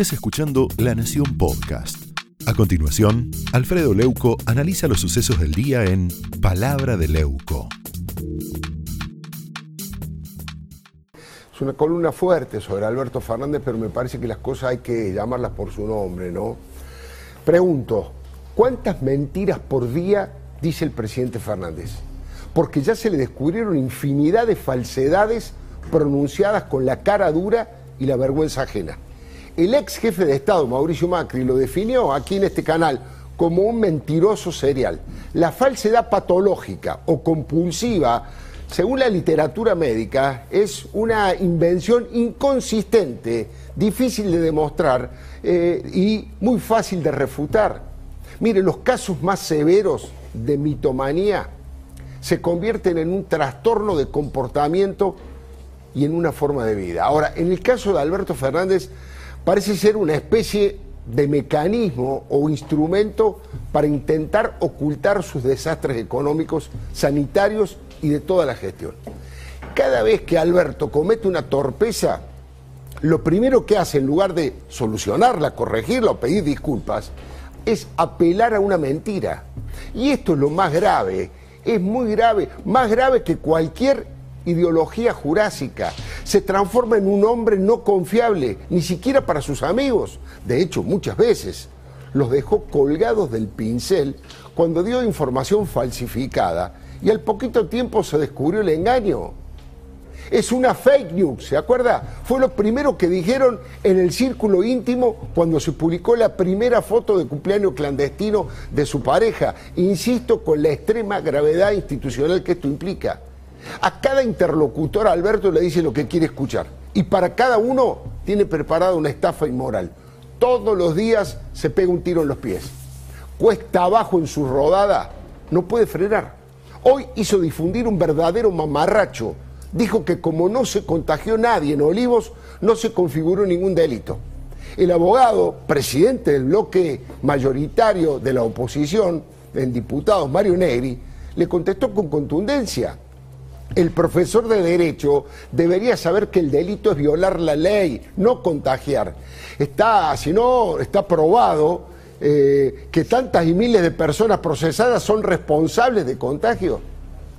estés escuchando La Nación Podcast. A continuación, Alfredo Leuco analiza los sucesos del día en Palabra de Leuco. Es una columna fuerte sobre Alberto Fernández, pero me parece que las cosas hay que llamarlas por su nombre, ¿no? Pregunto, ¿cuántas mentiras por día dice el presidente Fernández? Porque ya se le descubrieron infinidad de falsedades pronunciadas con la cara dura y la vergüenza ajena. El ex jefe de Estado, Mauricio Macri, lo definió aquí en este canal como un mentiroso serial. La falsedad patológica o compulsiva, según la literatura médica, es una invención inconsistente, difícil de demostrar eh, y muy fácil de refutar. Mire, los casos más severos de mitomanía se convierten en un trastorno de comportamiento y en una forma de vida. Ahora, en el caso de Alberto Fernández, parece ser una especie de mecanismo o instrumento para intentar ocultar sus desastres económicos, sanitarios y de toda la gestión. Cada vez que Alberto comete una torpeza, lo primero que hace en lugar de solucionarla, corregirla o pedir disculpas, es apelar a una mentira. Y esto es lo más grave, es muy grave, más grave que cualquier ideología jurásica. Se transforma en un hombre no confiable, ni siquiera para sus amigos. De hecho, muchas veces los dejó colgados del pincel cuando dio información falsificada y al poquito tiempo se descubrió el engaño. Es una fake news, ¿se acuerda? Fue lo primero que dijeron en el círculo íntimo cuando se publicó la primera foto de cumpleaños clandestino de su pareja. Insisto, con la extrema gravedad institucional que esto implica. A cada interlocutor Alberto le dice lo que quiere escuchar. Y para cada uno tiene preparada una estafa inmoral. Todos los días se pega un tiro en los pies. Cuesta abajo en su rodada, no puede frenar. Hoy hizo difundir un verdadero mamarracho. Dijo que como no se contagió nadie en Olivos, no se configuró ningún delito. El abogado, presidente del bloque mayoritario de la oposición, en diputados, Mario Negri, le contestó con contundencia el profesor de Derecho debería saber que el delito es violar la ley, no contagiar. Está, si no, está probado eh, que tantas y miles de personas procesadas son responsables de contagio.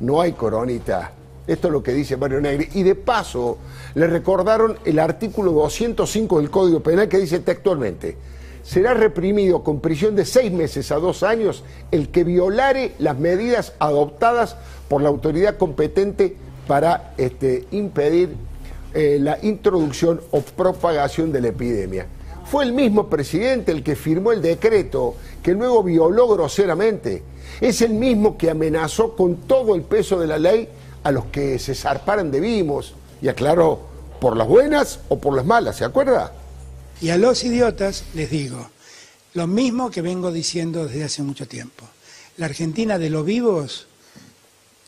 No hay coronita. Esto es lo que dice Mario Negri. Y de paso, le recordaron el artículo 205 del Código Penal que dice textualmente, será reprimido con prisión de seis meses a dos años el que violare las medidas adoptadas por la autoridad competente para este, impedir eh, la introducción o propagación de la epidemia. Fue el mismo presidente el que firmó el decreto que luego violó groseramente. Es el mismo que amenazó con todo el peso de la ley a los que se zarparan de vimos y aclaró por las buenas o por las malas, ¿se acuerda? Y a los idiotas les digo lo mismo que vengo diciendo desde hace mucho tiempo. La Argentina de los vivos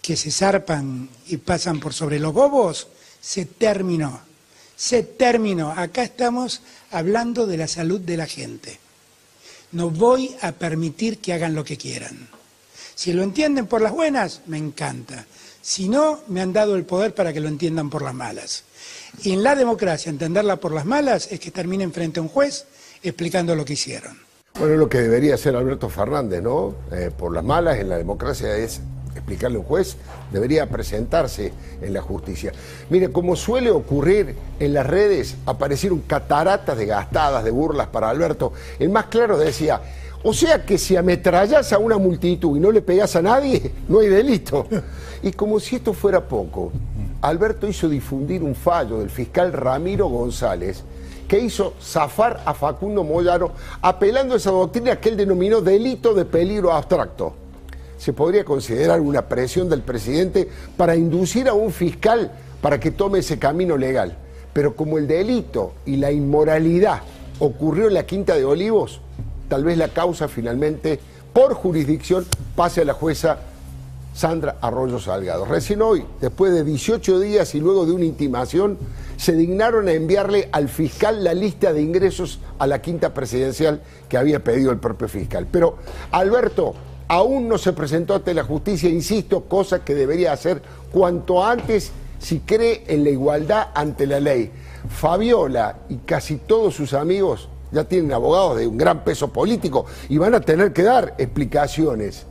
que se zarpan y pasan por sobre los bobos se terminó. Se terminó. Acá estamos hablando de la salud de la gente. No voy a permitir que hagan lo que quieran. Si lo entienden por las buenas, me encanta. Si no, me han dado el poder para que lo entiendan por las malas. Y en la democracia, entenderla por las malas es que terminen frente a un juez explicando lo que hicieron. Bueno, lo que debería hacer Alberto Fernández, ¿no? Eh, por las malas en la democracia es explicarle a un juez, debería presentarse en la justicia. Mire, como suele ocurrir en las redes, aparecieron cataratas de gastadas, de burlas para Alberto. El más claro decía, o sea que si ametrallas a una multitud y no le pegas a nadie, no hay delito. Y como si esto fuera poco, Alberto hizo difundir un fallo del fiscal Ramiro González que hizo zafar a Facundo Moyano apelando a esa doctrina que él denominó delito de peligro abstracto. Se podría considerar una presión del presidente para inducir a un fiscal para que tome ese camino legal. Pero como el delito y la inmoralidad ocurrió en la Quinta de Olivos, tal vez la causa finalmente, por jurisdicción, pase a la jueza Sandra Arroyo Salgado. Recién hoy, después de 18 días y luego de una intimación, se dignaron a enviarle al fiscal la lista de ingresos a la quinta presidencial que había pedido el propio fiscal. Pero Alberto aún no se presentó ante la justicia, insisto, cosa que debería hacer cuanto antes si cree en la igualdad ante la ley. Fabiola y casi todos sus amigos ya tienen abogados de un gran peso político y van a tener que dar explicaciones.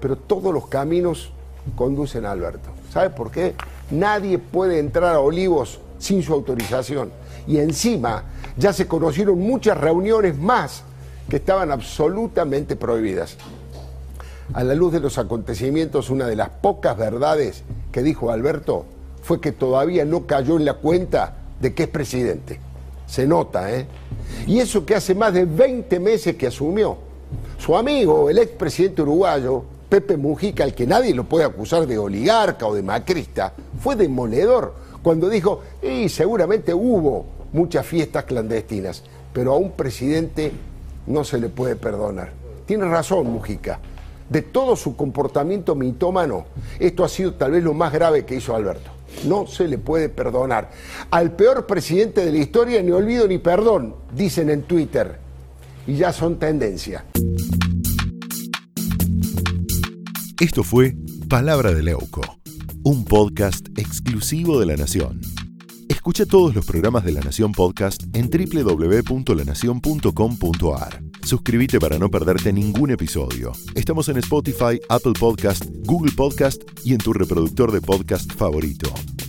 Pero todos los caminos conducen a Alberto. ¿Sabe por qué? Nadie puede entrar a Olivos sin su autorización. Y encima ya se conocieron muchas reuniones más que estaban absolutamente prohibidas. A la luz de los acontecimientos, una de las pocas verdades que dijo Alberto fue que todavía no cayó en la cuenta de que es presidente. Se nota, ¿eh? Y eso que hace más de 20 meses que asumió. Su amigo, el expresidente uruguayo, Pepe Mujica, al que nadie lo puede acusar de oligarca o de macrista, fue demoledor cuando dijo, y seguramente hubo muchas fiestas clandestinas, pero a un presidente no se le puede perdonar. Tiene razón Mujica. De todo su comportamiento mitómano, esto ha sido tal vez lo más grave que hizo Alberto. No se le puede perdonar. Al peor presidente de la historia ni olvido ni perdón, dicen en Twitter. Y ya son tendencia. Esto fue Palabra de Leuco, un podcast exclusivo de La Nación. Escucha todos los programas de La Nación Podcast en www.lanacion.com.ar. Suscríbete para no perderte ningún episodio. Estamos en Spotify, Apple Podcast, Google Podcast y en tu reproductor de podcast favorito.